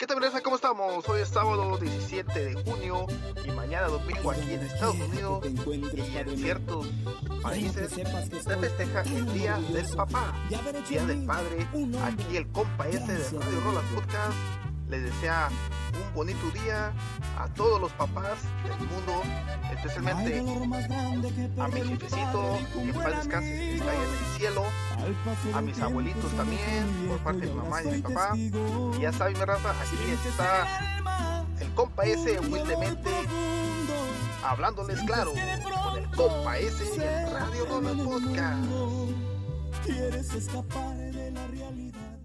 ¿Qué tal, Vanessa? ¿Cómo estamos? Hoy es sábado 17 de junio y mañana domingo aquí en Estados Unidos y en ciertos países se festeja el Día del Papá, Día del Padre. Aquí el compa ese de Radio Rolas Podcast les desea un bonito día a todos los papás del mundo, especialmente a mi jefecito, que en paz descanse, está ahí en el cielo, a mis abuelitos también, por parte de mi mamá y de mi papá. Y ya saben, mi raza, aquí está el compa ese humildemente hablándoles claro con el compa ese en Radio Rola Podcast. Quieres escapar de la realidad.